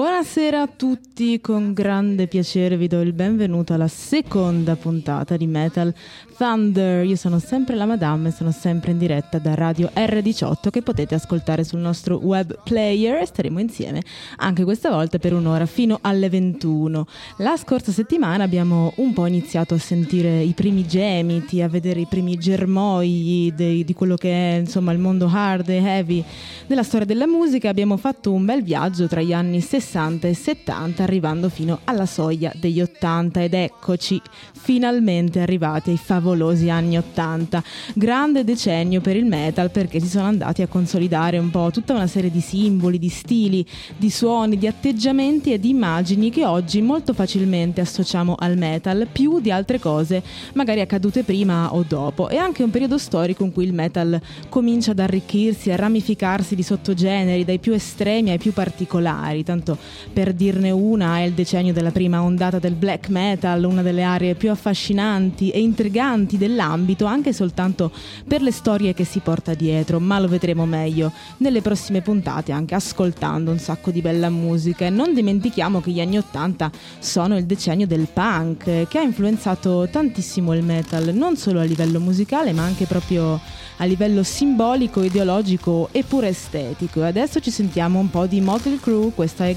Quoi Buonasera a tutti, con grande piacere vi do il benvenuto alla seconda puntata di Metal Thunder. Io sono sempre la Madame e sono sempre in diretta da Radio R18 che potete ascoltare sul nostro web player e staremo insieme anche questa volta per un'ora fino alle 21. La scorsa settimana abbiamo un po' iniziato a sentire i primi gemiti, a vedere i primi germogli di, di quello che è insomma il mondo hard e heavy della storia della musica. Abbiamo fatto un bel viaggio tra gli anni 60 e 70 arrivando fino alla soglia degli 80 ed eccoci finalmente arrivati ai favolosi anni 80. Grande decennio per il metal perché si sono andati a consolidare un po' tutta una serie di simboli, di stili, di suoni, di atteggiamenti e di immagini che oggi molto facilmente associamo al metal più di altre cose magari accadute prima o dopo. È anche un periodo storico in cui il metal comincia ad arricchirsi, a ramificarsi di sottogeneri dai più estremi ai più particolari. Tanto per dirne una è il decennio della prima ondata del black metal, una delle aree più affascinanti e intriganti dell'ambito, anche soltanto per le storie che si porta dietro, ma lo vedremo meglio nelle prossime puntate, anche ascoltando un sacco di bella musica. E non dimentichiamo che gli anni Ottanta sono il decennio del punk, che ha influenzato tantissimo il metal, non solo a livello musicale, ma anche proprio a livello simbolico, ideologico e pure estetico. E adesso ci sentiamo un po' di Motley Crue, questa è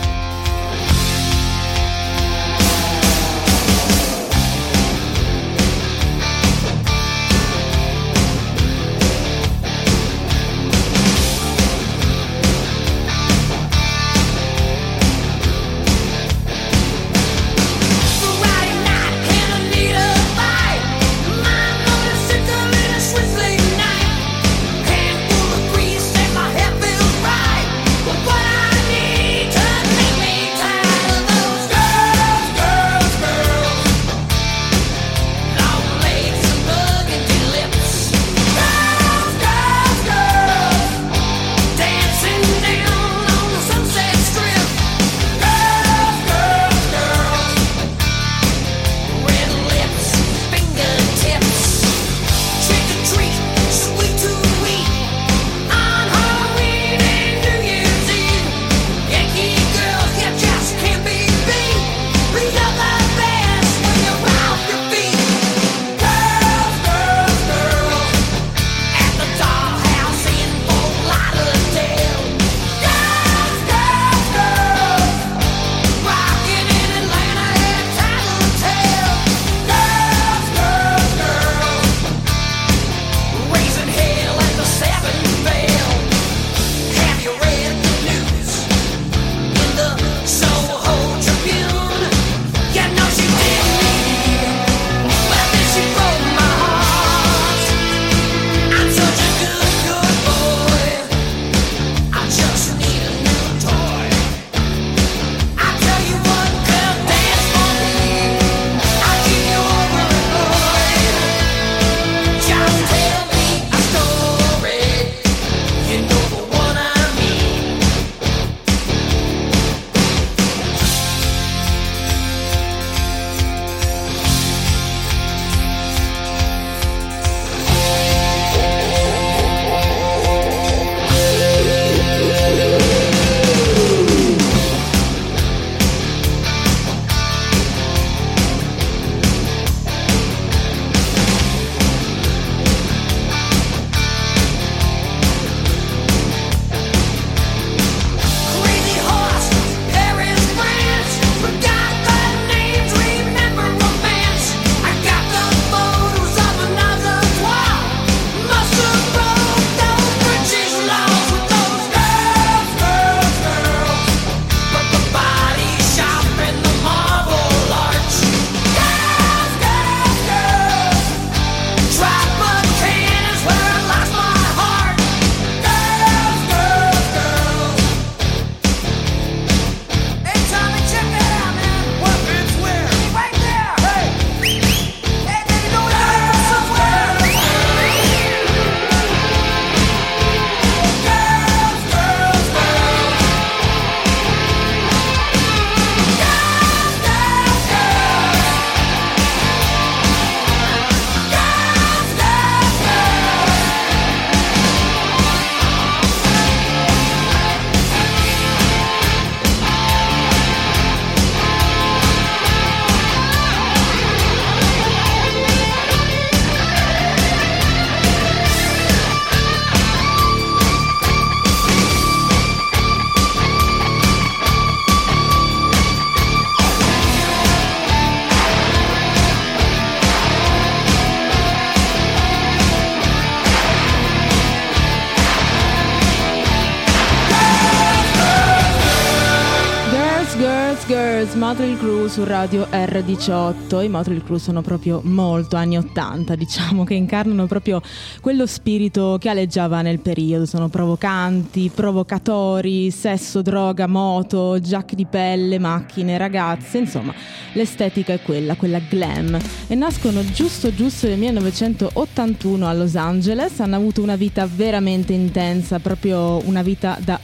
Su radio R18. I Motley Crue sono proprio molto anni 80, diciamo, che incarnano proprio quello spirito che aleggiava nel periodo. Sono provocanti, provocatori, sesso, droga, moto, giacche di pelle, macchine, ragazze, insomma, l'estetica è quella, quella glam. E nascono giusto giusto nel 1981 a Los Angeles, hanno avuto una vita veramente intensa, proprio una vita da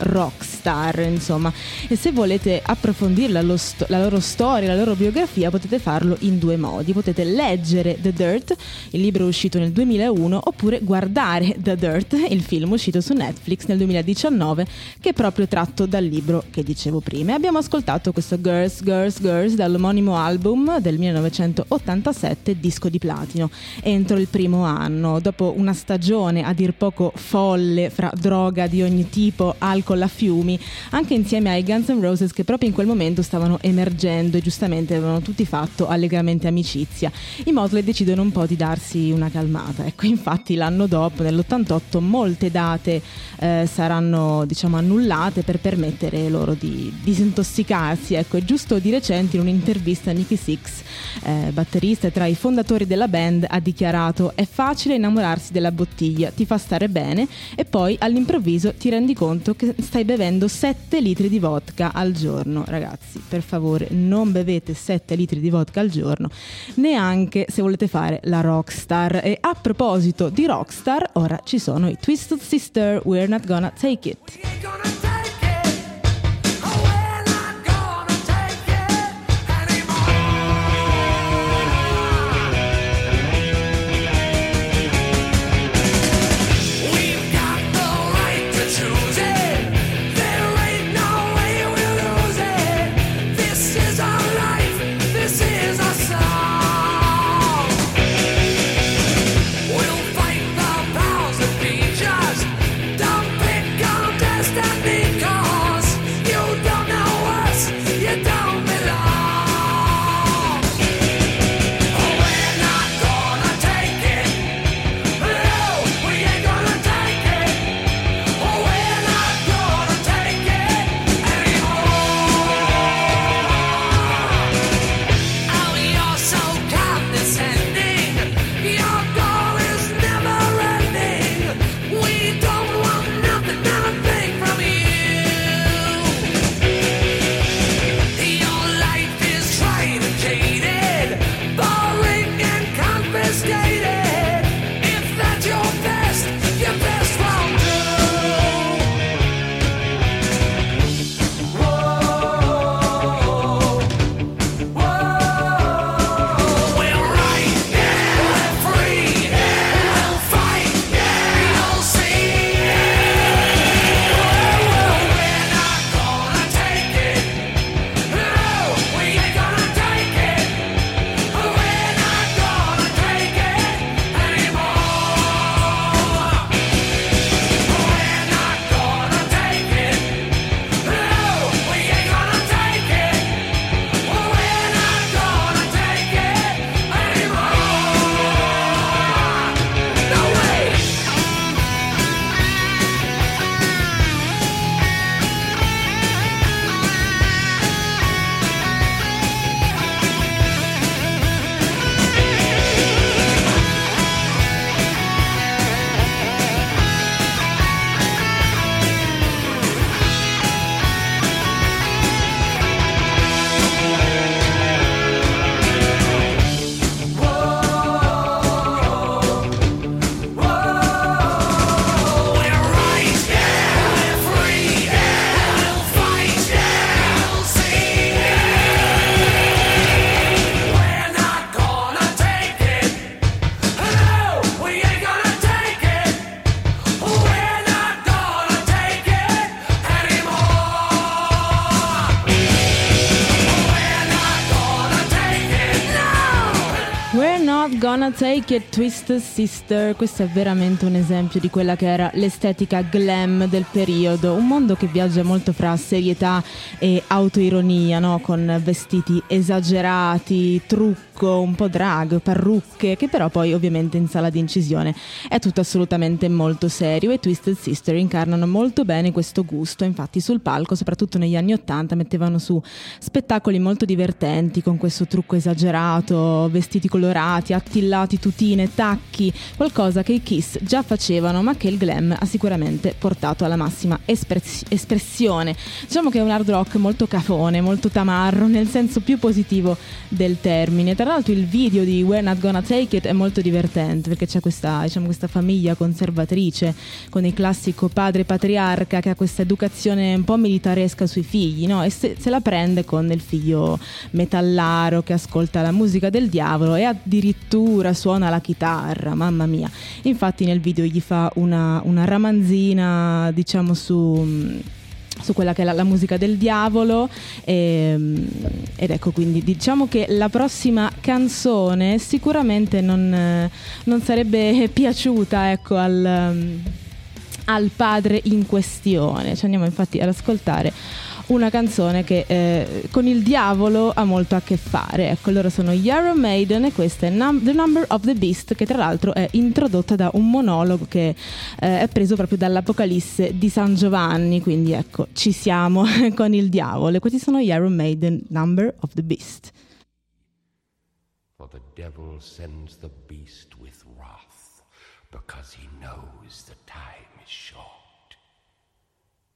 rockstar, insomma. E se volete approfondirla, sto- la loro storia, la loro biografia, potete farlo in due modi. Potete leggere The Dirt, il libro uscito nel 2001, oppure guardare The Dirt, il film uscito su Netflix nel 2019, che è proprio tratto dal libro che dicevo prima. E abbiamo ascoltato questo Girls, Girls, Girls dall'omonimo album del 1987, disco di platino, entro il primo anno, dopo una stagione a dir poco folle fra droga di ogni tipo, alcol a fiumi, anche insieme ai Guns N' Roses che proprio in quel momento stavano emergendo e giustamente avevano tutti fatto allegramente amicizia. I Motley decidono un po' di darsi una calmata. Ecco, infatti l'anno dopo, nell'88, molte date eh, saranno diciamo annullate per permettere loro di disintossicarsi. Ecco, giusto di recente in un'intervista Nicky Six, eh, batterista tra i fondatori della band, ha dichiarato è facile innamorarsi della bottiglia, ti fa stare bene e poi all'improvviso ti rendi conto che stai bevendo 7 litri di vodka al giorno. Ragazzi, per favore, non bevete 7 litri di vodka al giorno, neanche se volete fare la rockstar. E a proposito di rockstar, ora ci sono i Twisted Sister, We're Not Gonna Take It. Gonna Take It Twisted Sister, questo è veramente un esempio di quella che era l'estetica glam del periodo, un mondo che viaggia molto fra serietà e autoironia, no? con vestiti esagerati, trucchi trucco, un po' drag, parrucche, che però poi ovviamente in sala di incisione è tutto assolutamente molto serio e Twisted Sister incarnano molto bene questo gusto, infatti sul palco, soprattutto negli anni Ottanta, mettevano su spettacoli molto divertenti con questo trucco esagerato, vestiti colorati, attillati, tutine, tacchi, qualcosa che i Kiss già facevano ma che il glam ha sicuramente portato alla massima espress- espressione. Diciamo che è un hard rock molto cafone, molto tamarro nel senso più positivo del termine. Tra l'altro il video di We're Not Gonna Take It è molto divertente perché c'è questa, diciamo, questa famiglia conservatrice con il classico padre patriarca che ha questa educazione un po' militaresca sui figli no? e se, se la prende con il figlio metallaro che ascolta la musica del diavolo e addirittura suona la chitarra, mamma mia. Infatti nel video gli fa una, una ramanzina diciamo su su quella che è la, la musica del diavolo e, ehm, ed ecco quindi diciamo che la prossima canzone sicuramente non, non sarebbe piaciuta ecco, al, al padre in questione. Ci andiamo infatti ad ascoltare una canzone che eh, con il diavolo ha molto a che fare. Ecco, loro sono Iron Maiden e questa è Num- The Number of the Beast, che tra l'altro è introdotta da un monologo che eh, è preso proprio dall'Apocalisse di San Giovanni. Quindi ecco, ci siamo con il diavolo. E questi sono Iron Maiden, Number of the Beast. For the devil sends the beast with wrath because he knows the time is short.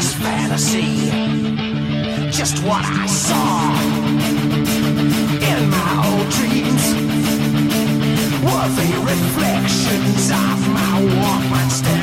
Just fantasy? Just what I saw in my old dreams were the reflections of my Walkman staring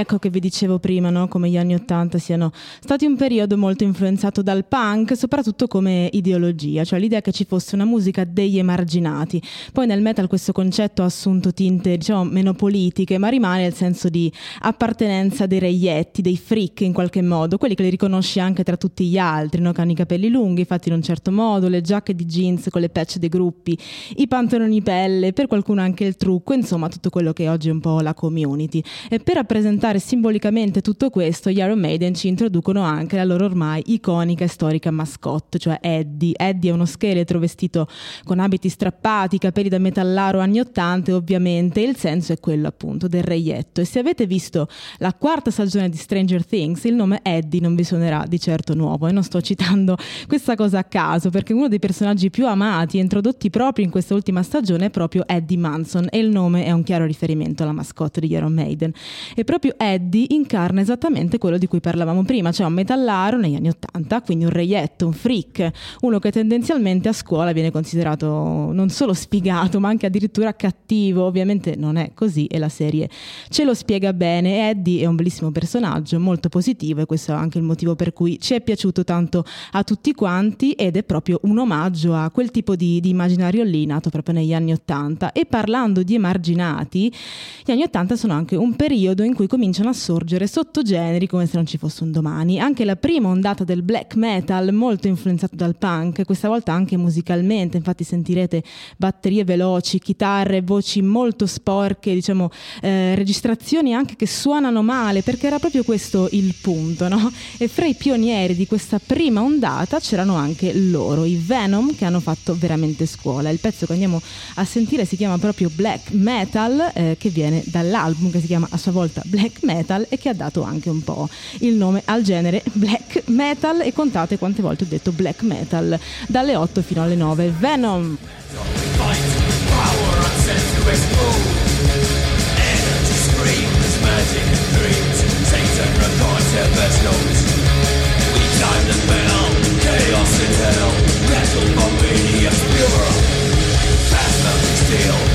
ecco che vi dicevo prima, no? come gli anni Ottanta siano stati un periodo molto influenzato dal punk, soprattutto come ideologia, cioè l'idea che ci fosse una musica degli emarginati. Poi nel metal questo concetto ha assunto tinte, diciamo, meno politiche, ma rimane il senso di appartenenza dei reietti, dei freak in qualche modo, quelli che li riconosci anche tra tutti gli altri, no? che hanno i capelli lunghi, fatti in un certo modo, le giacche di jeans con le patch dei gruppi, i pantaloni pelle, per qualcuno anche il trucco, insomma tutto quello che oggi è un po' la community. E per rappresentare simbolicamente tutto questo, gli Iron Maiden ci introducono anche la loro ormai iconica e storica mascotte, cioè Eddie. Eddie è uno scheletro vestito con abiti strappati, capelli da metallaro anni 80 ovviamente il senso è quello appunto del reietto. E se avete visto la quarta stagione di Stranger Things, il nome Eddie non vi suonerà di certo nuovo e non sto citando questa cosa a caso perché uno dei personaggi più amati e introdotti proprio in questa ultima stagione è proprio Eddie Manson e il nome è un chiaro riferimento alla mascotte di Iron Maiden. E proprio Eddie incarna esattamente quello di cui parlavamo prima, cioè un metallaro negli anni Ottanta, quindi un reietto, un freak, uno che tendenzialmente a scuola viene considerato non solo sfigato, ma anche addirittura cattivo. Ovviamente non è così e la serie ce lo spiega bene. Eddie è un bellissimo personaggio, molto positivo e questo è anche il motivo per cui ci è piaciuto tanto a tutti quanti ed è proprio un omaggio a quel tipo di, di immaginario lì nato proprio negli anni Ottanta. E parlando di emarginati, gli anni Ottanta sono anche un periodo in cui cominciano a sorgere sottogeneri come se non ci fosse un domani. Anche la prima ondata del black metal, molto influenzato dal punk, questa volta anche musicalmente, infatti sentirete batterie veloci, chitarre, voci molto sporche, diciamo eh, registrazioni anche che suonano male, perché era proprio questo il punto, no? E fra i pionieri di questa prima ondata c'erano anche loro, i Venom, che hanno fatto veramente scuola. Il pezzo che andiamo a sentire si chiama proprio Black Metal, eh, che viene dall'album che si chiama a sua volta Black Metal e che ha dato anche un po' il nome al genere Black Metal e contate quante volte ho detto Black Metal dalle 8 fino alle 9. Venom! Chaos in hell, wrestled from medium's pure Fast steel,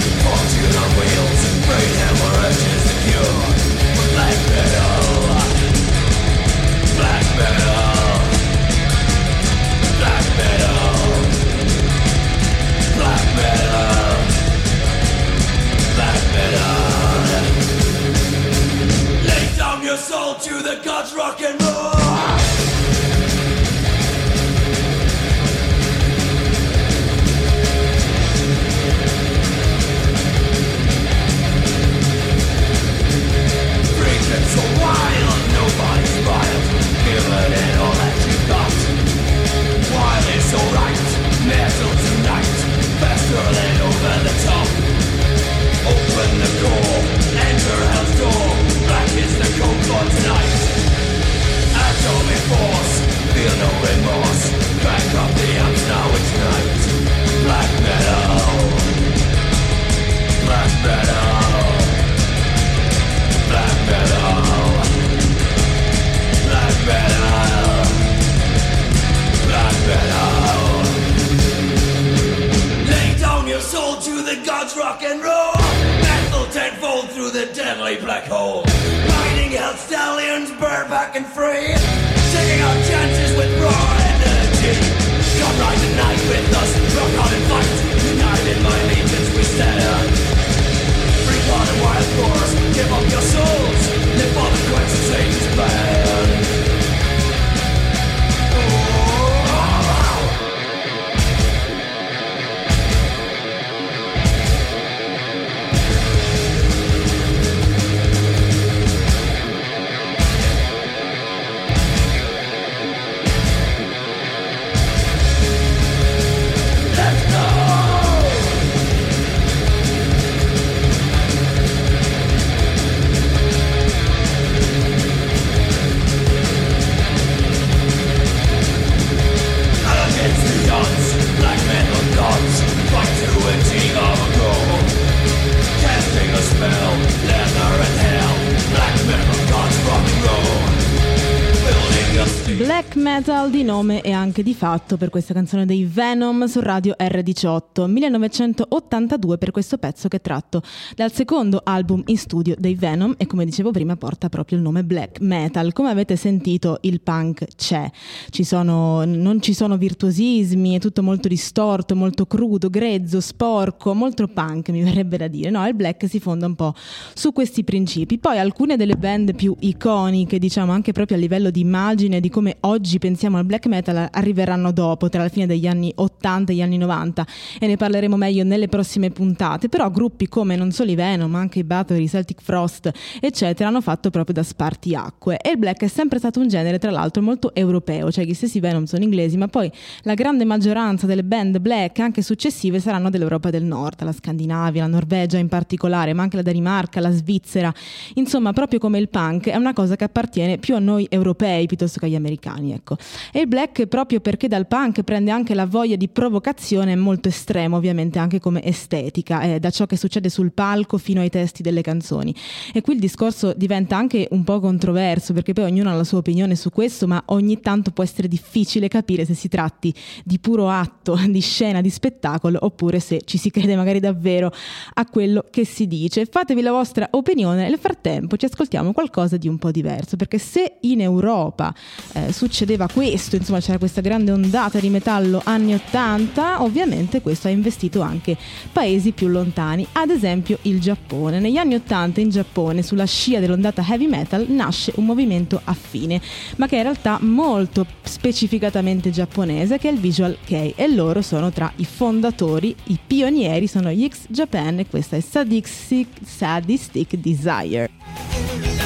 metal di nome e anche di fatto per questa canzone dei Venom su Radio R18 1982 per questo pezzo che è tratto dal secondo album in studio dei Venom e come dicevo prima porta proprio il nome black metal. Come avete sentito il punk c'è. Ci sono, non ci sono virtuosismi è tutto molto distorto molto crudo grezzo sporco molto punk mi verrebbe da dire no? Il black si fonda un po' su questi principi. Poi alcune delle band più iconiche diciamo anche proprio a livello di immagine di come oggi pensiamo al black metal arriveranno dopo, tra la fine degli anni 80 e gli anni 90 e ne parleremo meglio nelle prossime puntate, però gruppi come non solo i Venom, ma anche i Battery, Celtic Frost, eccetera, hanno fatto proprio da spartiacque. E il black è sempre stato un genere tra l'altro molto europeo, cioè gli stessi Venom sono inglesi, ma poi la grande maggioranza delle band black anche successive saranno dell'Europa del Nord, la Scandinavia, la Norvegia in particolare, ma anche la Danimarca, la Svizzera, insomma proprio come il punk è una cosa che appartiene più a noi europei piuttosto che agli americani, ecco. E il black proprio perché dal punk prende anche la voglia di provocazione molto estremo, ovviamente anche come estetica, eh, da ciò che succede sul palco fino ai testi delle canzoni. E qui il discorso diventa anche un po' controverso, perché poi ognuno ha la sua opinione su questo, ma ogni tanto può essere difficile capire se si tratti di puro atto, di scena, di spettacolo, oppure se ci si crede magari davvero a quello che si dice. Fatevi la vostra opinione, nel frattempo ci ascoltiamo qualcosa di un po' diverso, perché se in Europa eh, succedeva questo, insomma c'era questa grande ondata di metallo anni 80, ovviamente questo ha investito anche paesi più lontani, ad esempio il Giappone. Negli anni 80 in Giappone, sulla scia dell'ondata heavy metal, nasce un movimento affine, ma che è in realtà molto specificatamente giapponese, che è il Visual Kei, e loro sono tra i fondatori, i pionieri, sono gli X Japan e questa è Sadistic, Sadistic Desire.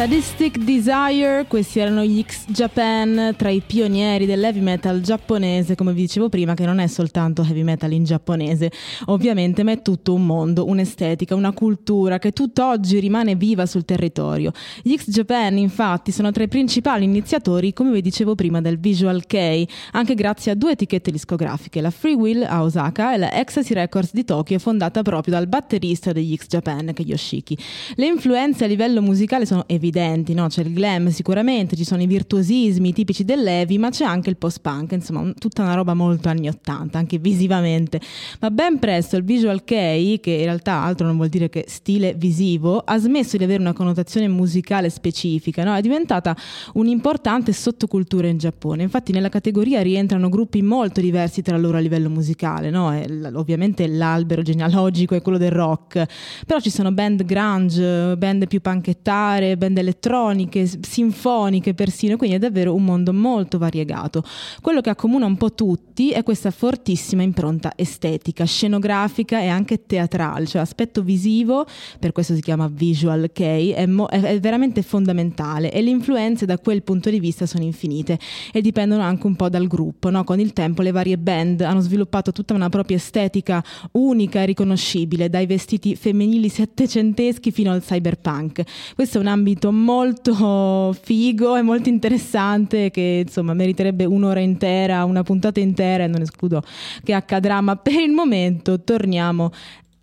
Sadistic Desire, questi erano gli X Japan, tra i pionieri dell'heavy metal giapponese, come vi dicevo prima, che non è soltanto heavy metal in giapponese, ovviamente, ma è tutto un mondo, un'estetica, una cultura che tutt'oggi rimane viva sul territorio. Gli X Japan, infatti, sono tra i principali iniziatori, come vi dicevo prima, del Visual K, anche grazie a due etichette discografiche, la Free Will a Osaka e la Ecstasy Records di Tokyo, fondata proprio dal batterista degli X Japan, che è Yoshiki. Le influenze a livello musicale sono evidenti evidenti, no? c'è il glam sicuramente, ci sono i virtuosismi tipici dell'Evi, ma c'è anche il post-punk, insomma tutta una roba molto anni 80, anche visivamente. Ma ben presto il visual kei, che in realtà altro non vuol dire che stile visivo, ha smesso di avere una connotazione musicale specifica, no? è diventata un'importante sottocultura in Giappone. Infatti nella categoria rientrano gruppi molto diversi tra loro a livello musicale, no? ovviamente l'albero genealogico è quello del rock, però ci sono band grunge, band più panchettare, band elettroniche, sinfoniche persino, quindi è davvero un mondo molto variegato. Quello che accomuna un po' tutti è questa fortissima impronta estetica, scenografica e anche teatrale, cioè l'aspetto visivo, per questo si chiama visual kei, è, mo- è veramente fondamentale e le influenze da quel punto di vista sono infinite e dipendono anche un po' dal gruppo. No? Con il tempo le varie band hanno sviluppato tutta una propria estetica unica e riconoscibile, dai vestiti femminili settecenteschi fino al cyberpunk. Questo è un ambito molto figo e molto interessante che insomma meriterebbe un'ora intera, una puntata intera e non escludo che accadrà, ma per il momento torniamo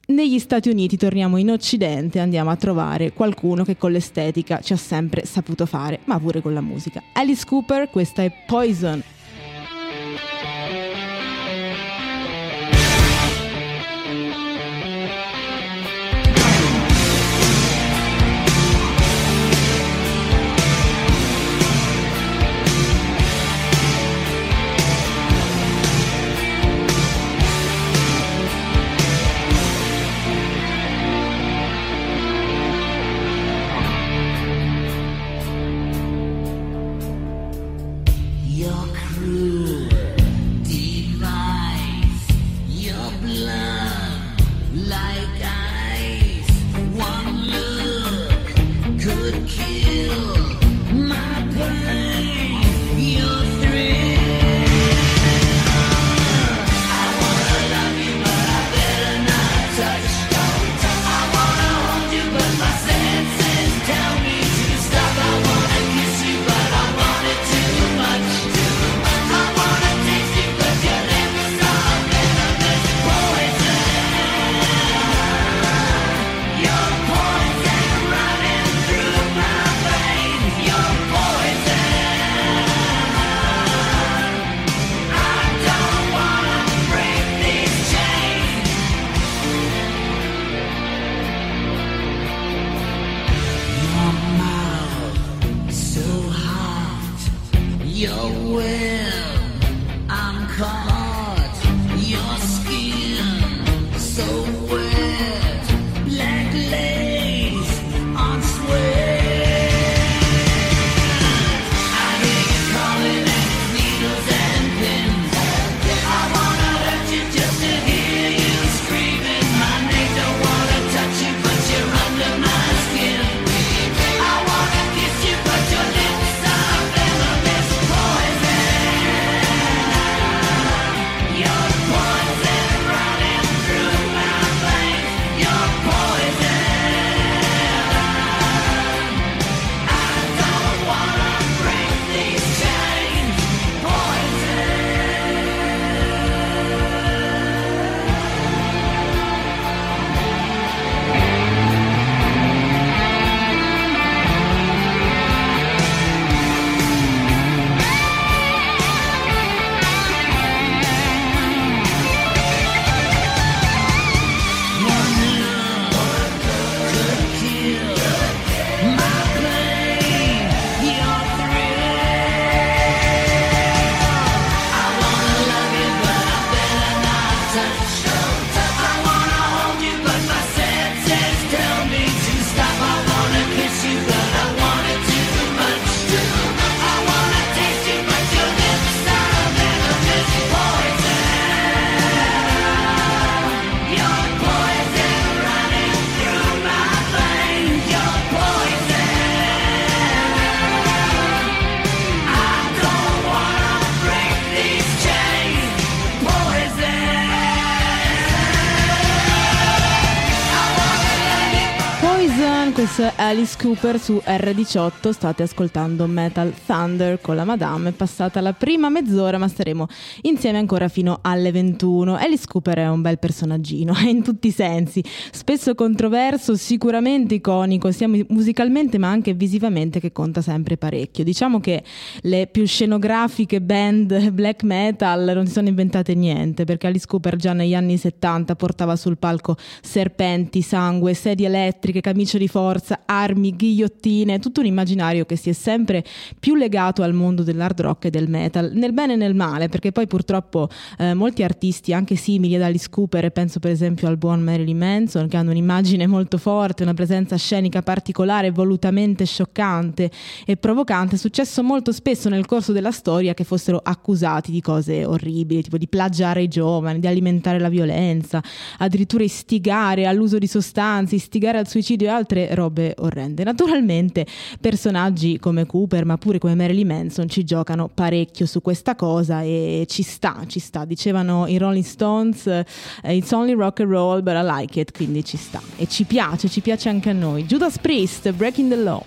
negli Stati Uniti, torniamo in Occidente e andiamo a trovare qualcuno che con l'estetica ci ha sempre saputo fare, ma pure con la musica. Alice Cooper, questa è Poison. Alice Cooper su R18, state ascoltando Metal Thunder con la Madame, è passata la prima mezz'ora ma staremo insieme ancora fino alle 21. Alice Cooper è un bel personaggino, in tutti i sensi, spesso controverso, sicuramente iconico, sia musicalmente ma anche visivamente che conta sempre parecchio. Diciamo che le più scenografiche band black metal non si sono inventate niente, perché Alice Cooper già negli anni 70 portava sul palco serpenti, sangue, sedie elettriche, camicie di forza, armi, ghigliottine, tutto un immaginario che si è sempre più legato al mondo dell'hard rock e del metal, nel bene e nel male, perché poi purtroppo eh, molti artisti, anche simili ad Alice Cooper, penso per esempio al buon Marilyn Manson, che hanno un'immagine molto forte, una presenza scenica particolare, volutamente scioccante e provocante, è successo molto spesso nel corso della storia che fossero accusati di cose orribili, tipo di plagiare i giovani, di alimentare la violenza, addirittura istigare all'uso di sostanze, istigare al suicidio e altre robe orrende. Naturalmente personaggi come Cooper, ma pure come Marilyn Manson ci giocano parecchio su questa cosa e ci sta, ci sta. Dicevano i Rolling Stones, uh, it's only rock and roll, but I like it, quindi ci sta. E ci piace, ci piace anche a noi. Judas Priest, Breaking the Law.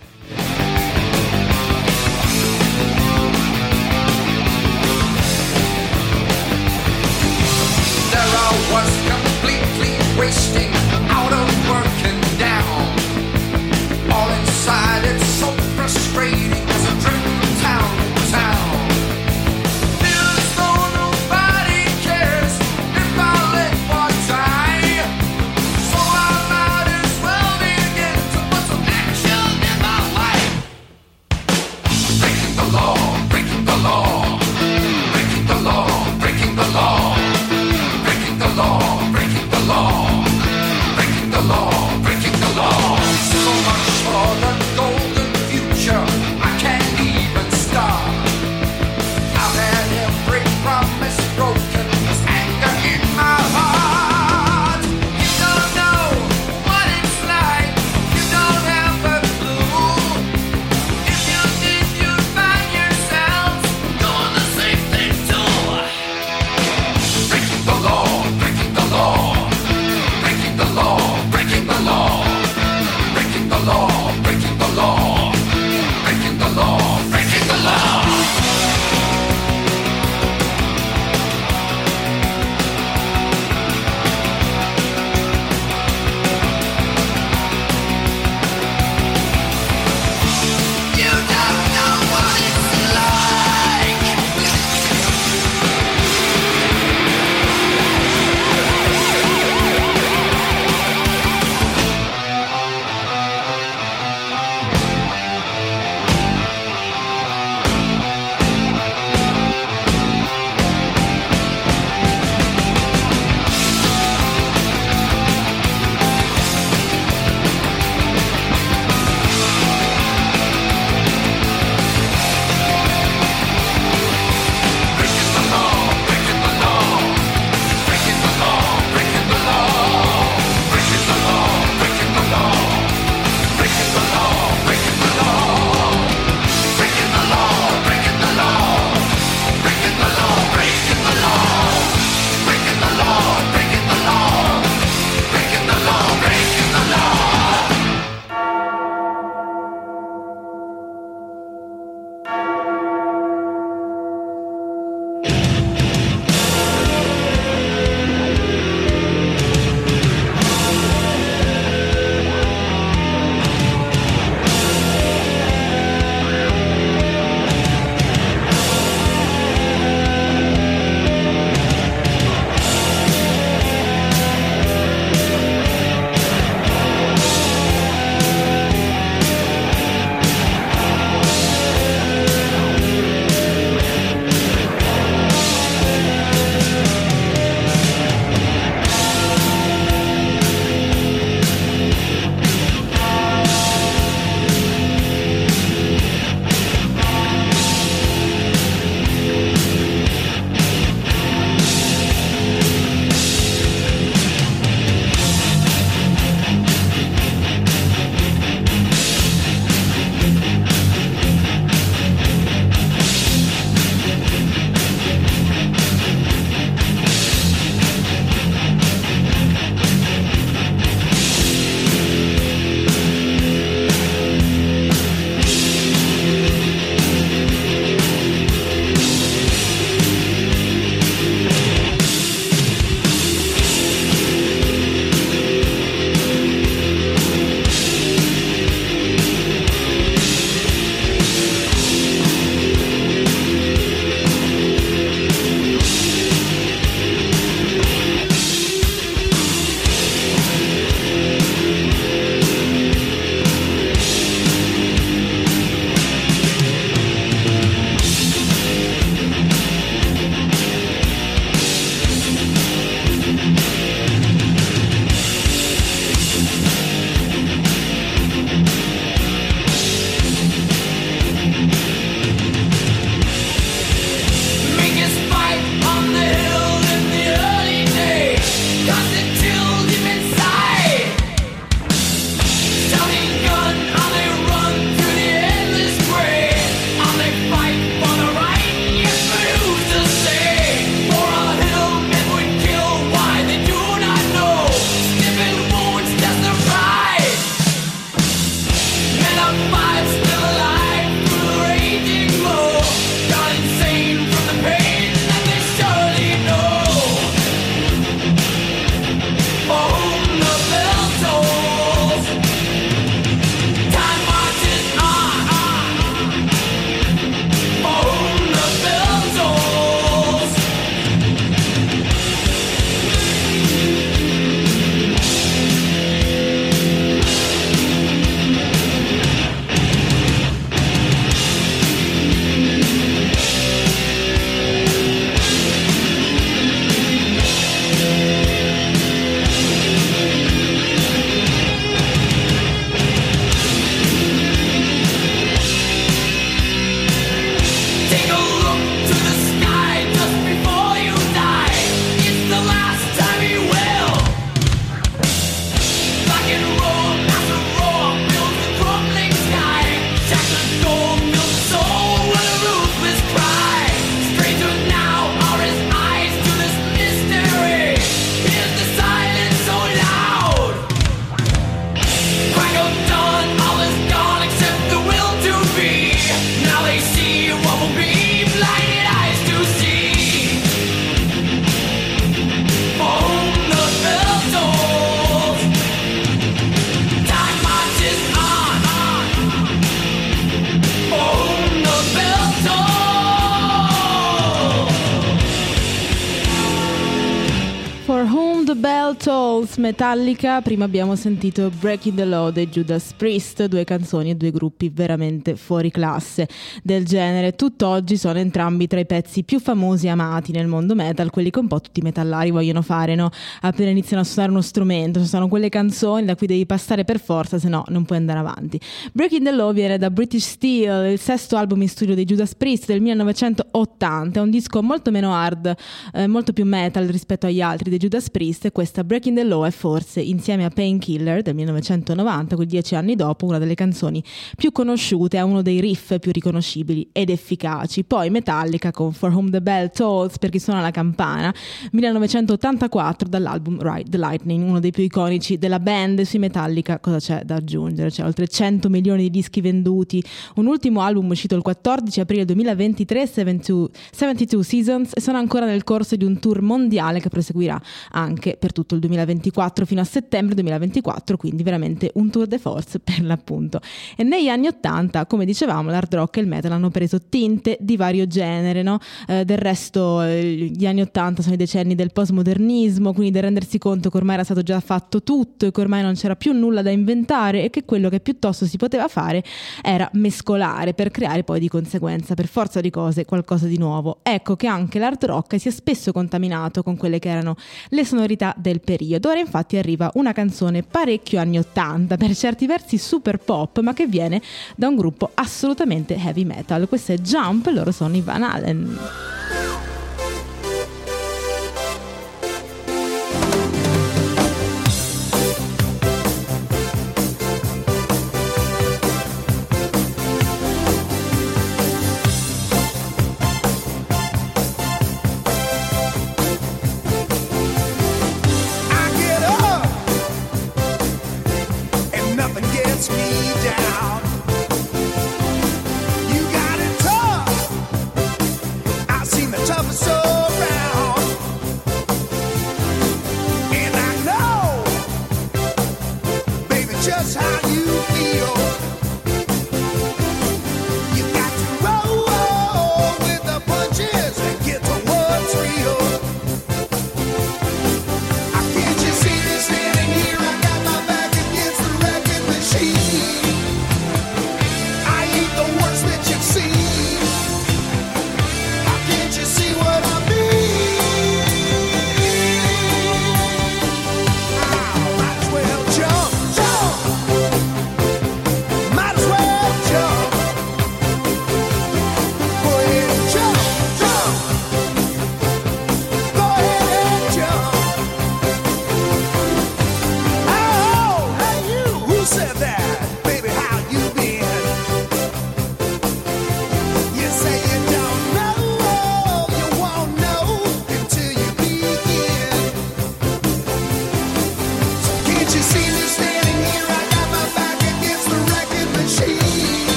So. Tolls, Metallica, prima abbiamo sentito Breaking the Law dei Judas Priest, due canzoni e due gruppi veramente fuori classe del genere. Tutt'oggi sono entrambi tra i pezzi più famosi e amati nel mondo metal, quelli che un po' tutti i metallari vogliono fare, no? Appena iniziano a suonare uno strumento, sono quelle canzoni da cui devi passare per forza, se no non puoi andare avanti. Breaking the Law viene da British Steel, il sesto album in studio dei Judas Priest del 1980, è un disco molto meno hard, eh, molto più metal rispetto agli altri dei Judas Priest e questa Breaking the Law è forse, insieme a Painkiller del 1990, quel dieci anni dopo, una delle canzoni più conosciute, ha uno dei riff più riconoscibili ed efficaci. Poi Metallica con For Whom the Bell Tolls, per chi suona la campana, 1984 dall'album Ride the Lightning, uno dei più iconici della band. Sui Metallica cosa c'è da aggiungere? C'è oltre 100 milioni di dischi venduti, un ultimo album uscito il 14 aprile 2023, 72, 72 Seasons, e sono ancora nel corso di un tour mondiale che proseguirà anche per tutto il 2024 fino a settembre 2024, quindi veramente un tour de force per l'appunto. E negli anni 80, come dicevamo, l'hard rock e il metal hanno preso tinte di vario genere, no? eh, del resto eh, gli anni 80 sono i decenni del postmodernismo, quindi del rendersi conto che ormai era stato già fatto tutto e che ormai non c'era più nulla da inventare e che quello che piuttosto si poteva fare era mescolare per creare poi di conseguenza, per forza di cose, qualcosa di nuovo. Ecco che anche l'hard rock si è spesso contaminato con quelle che erano le sonorità del periodo. Ora infatti arriva una canzone parecchio anni 80, per certi versi super pop, ma che viene da un gruppo assolutamente heavy metal. Questo è Jump, loro sono i Van Halen.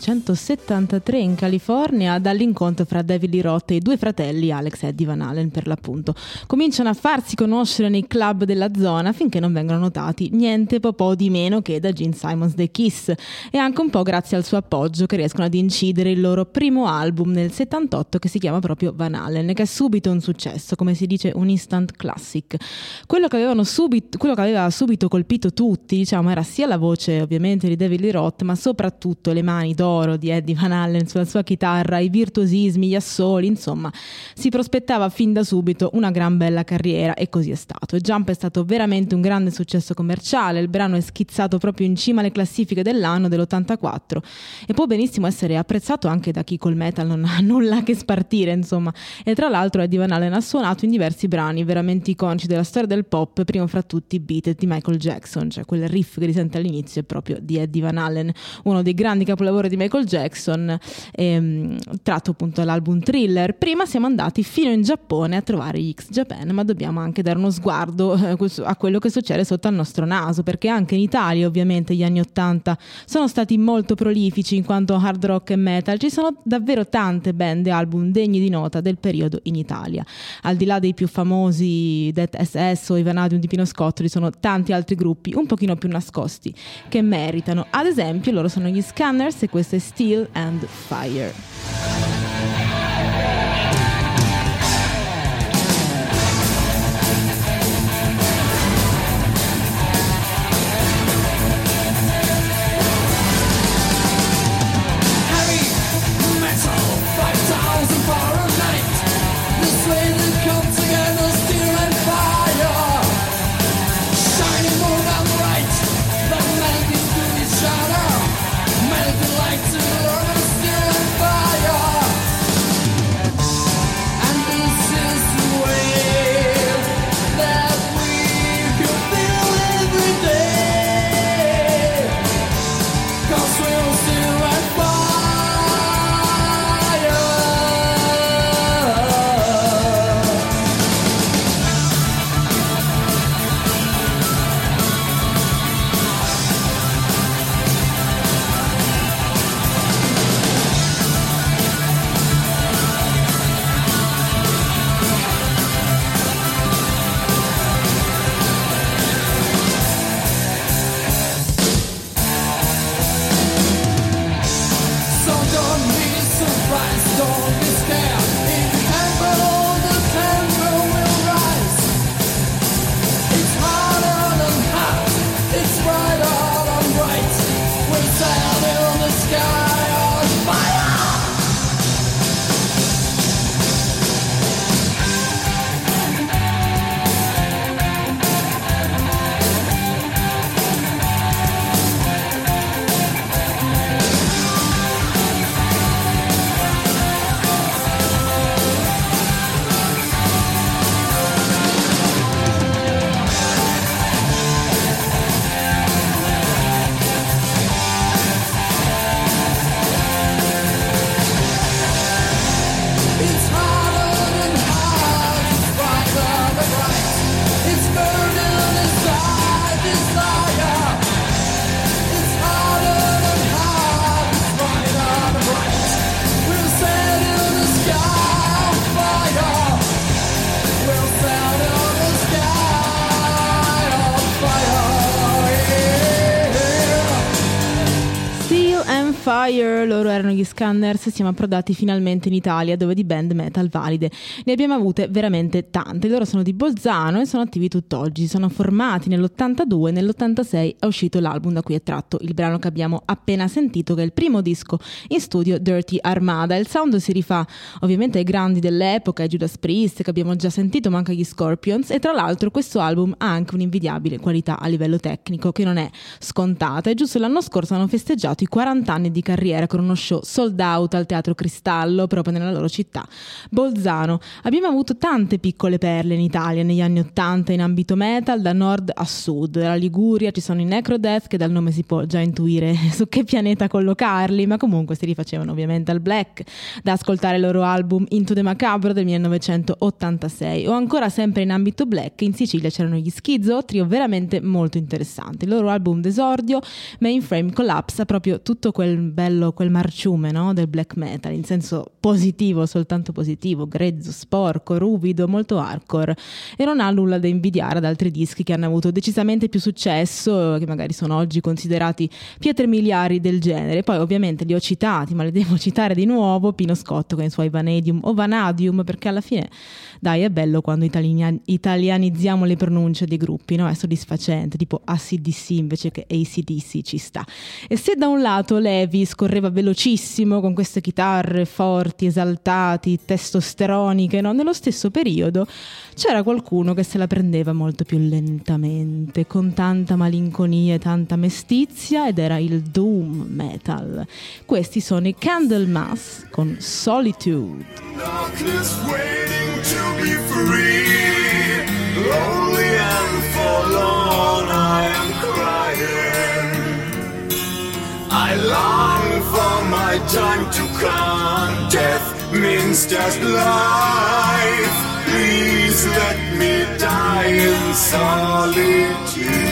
1973 in California dall'incontro fra David Lee Roth e i due fratelli Alex e Eddie Van Allen per l'appunto. Cominciano a farsi conoscere nei club della zona finché non vengono notati niente po' di meno che da Gene Simons dei Kiss e anche un po' grazie al suo appoggio che riescono ad incidere il loro primo album nel 78 che si chiama proprio Van Allen che è subito un successo, come si dice un instant classic. Quello che, subito, quello che aveva subito colpito tutti diciamo era sia la voce ovviamente di David Lee Roth, ma soprattutto le mani d'oro di Eddie Van Allen sulla sua chitarra, i virtuosismi, gli assoli, insomma, si prospettava fin da subito una gran bella carriera e così è stato. Jump è stato veramente un grande successo commerciale, il brano è schizzato proprio in cima alle classifiche dell'anno dell'84 e può benissimo essere apprezzato anche da chi col metal non ha nulla che spartire, insomma. E tra l'altro Eddie Van Allen ha suonato in diversi brani veramente iconici della storia del pop, primo fra tutti Beat It di Michael Jackson, cioè quel riff che risente all'inizio è proprio di Eddie Van Allen, uno dei grandi capolavori di Michael Jackson, ehm, tratto appunto dall'album Thriller. Prima siamo andati fino in Giappone a trovare gli X Japan, ma dobbiamo anche dare uno sguardo eh, a quello che succede sotto al nostro naso, perché anche in Italia ovviamente gli anni Ottanta sono stati molto prolifici in quanto hard rock e metal, ci sono davvero tante band e album degni di nota del periodo in Italia. Al di là dei più famosi Death SS o i Vanadium di Pino Scotto, ci sono tanti altri gruppi un pochino più nascosti che meritano. Ad esempio, loro sono gli Scanners e questo Steel and Fire. Scanners, siamo approdati finalmente in Italia dove di band metal valide ne abbiamo avute veramente tante. Loro sono di Bolzano e sono attivi tutt'oggi, sono formati nell'82 e nell'86 è uscito l'album da cui è tratto il brano che abbiamo appena sentito che è il primo disco in studio Dirty Armada. Il sound si rifà ovviamente ai grandi dell'epoca, ai Judas Priest che abbiamo già sentito ma anche agli Scorpions e tra l'altro questo album ha anche un'invidiabile qualità a livello tecnico che non è scontata e giusto l'anno scorso hanno festeggiato i 40 anni di carriera con uno show sold out al Teatro Cristallo, proprio nella loro città, Bolzano. Abbiamo avuto tante piccole perle in Italia negli anni Ottanta in ambito metal, da nord a sud. Dalla Liguria ci sono i Necrodeath, che dal nome si può già intuire su che pianeta collocarli, ma comunque si rifacevano ovviamente al black, da ascoltare il loro album Into the Macabre del 1986. O ancora sempre in ambito black, in Sicilia c'erano gli Schizzo, trio veramente molto interessante. Il loro album d'esordio, Mainframe Collapse, proprio tutto quel bello, quel marciume del black metal, in senso positivo, soltanto positivo, grezzo, sporco, ruvido, molto hardcore. E non ha nulla da invidiare ad altri dischi che hanno avuto decisamente più successo, che magari sono oggi considerati pietre miliari del genere. Poi ovviamente li ho citati, ma li devo citare di nuovo, Pino Scotto con i suoi Vanadium o Vanadium, perché alla fine, dai, è bello quando italiani- italianizziamo le pronunce dei gruppi, no? È soddisfacente, tipo ACDC invece che ACDC ci sta. E se da un lato Levi scorreva velocissimo con queste chitarre forti, esaltati, testosteroniche, no? nello stesso periodo c'era qualcuno che se la prendeva molto più lentamente, con tanta malinconia e tanta mestizia, ed era il doom metal. Questi sono i Candlemas con Solitude. Darkness waiting to be free. Lonely and forlorn, I am crying. I long for my time to come. Death means just life. Please let me die in solitude.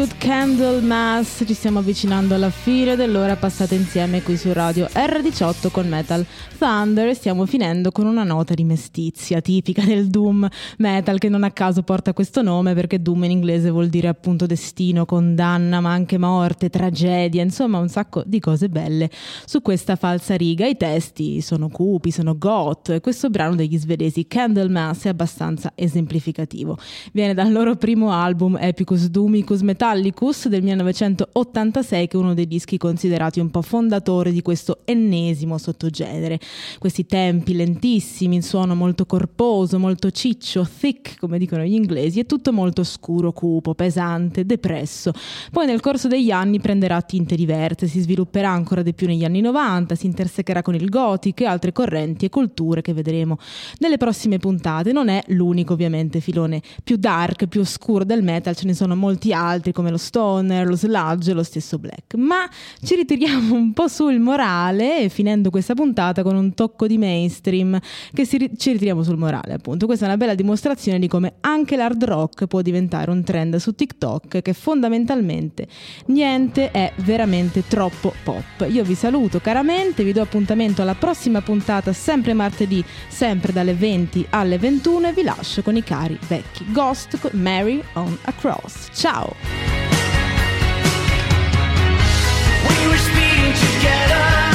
Solitude Candlemas, ci stiamo avvicinando alla fine dell'ora passata insieme qui su radio R18 con Metal Thunder e stiamo finendo con una nota di mestizia tipica del Doom Metal che non a caso porta questo nome perché Doom in inglese vuol dire appunto destino, condanna ma anche morte, tragedia, insomma un sacco di cose belle su questa falsa riga. I testi sono cupi, sono goth e questo brano degli svedesi Candlemas è abbastanza esemplificativo. Viene dal loro primo album Epicus Dumicus Metallicus del 1986 che è uno dei dischi considerati un po' fondatore di questo ennesimo sottogenere. Questi tempi lentissimi, il suono molto corposo, molto ciccio, thick come dicono gli inglesi, è tutto molto scuro, cupo, pesante, depresso. Poi nel corso degli anni prenderà tinte diverse, si svilupperà ancora di più negli anni 90, si intersecherà con il gothic e altre correnti e culture che vedremo nelle prossime puntate. Non è l'unico ovviamente filone più dark, più oscuro del metal, ce ne sono molti altri come lo stoner, lo sludge e lo stesso black. Ma ci ritiriamo un po' sul morale, finendo questa puntata con un tocco di mainstream che ri- ci ritiriamo sul morale appunto. Questa è una bella dimostrazione di come anche l'hard rock può diventare un trend su TikTok che fondamentalmente niente è veramente troppo pop. Io vi saluto caramente, vi do appuntamento alla prossima puntata sempre martedì, sempre dalle 20 alle 21 e vi lascio con i cari vecchi Ghost Mary on a Cross. Ciao! We were speeding together.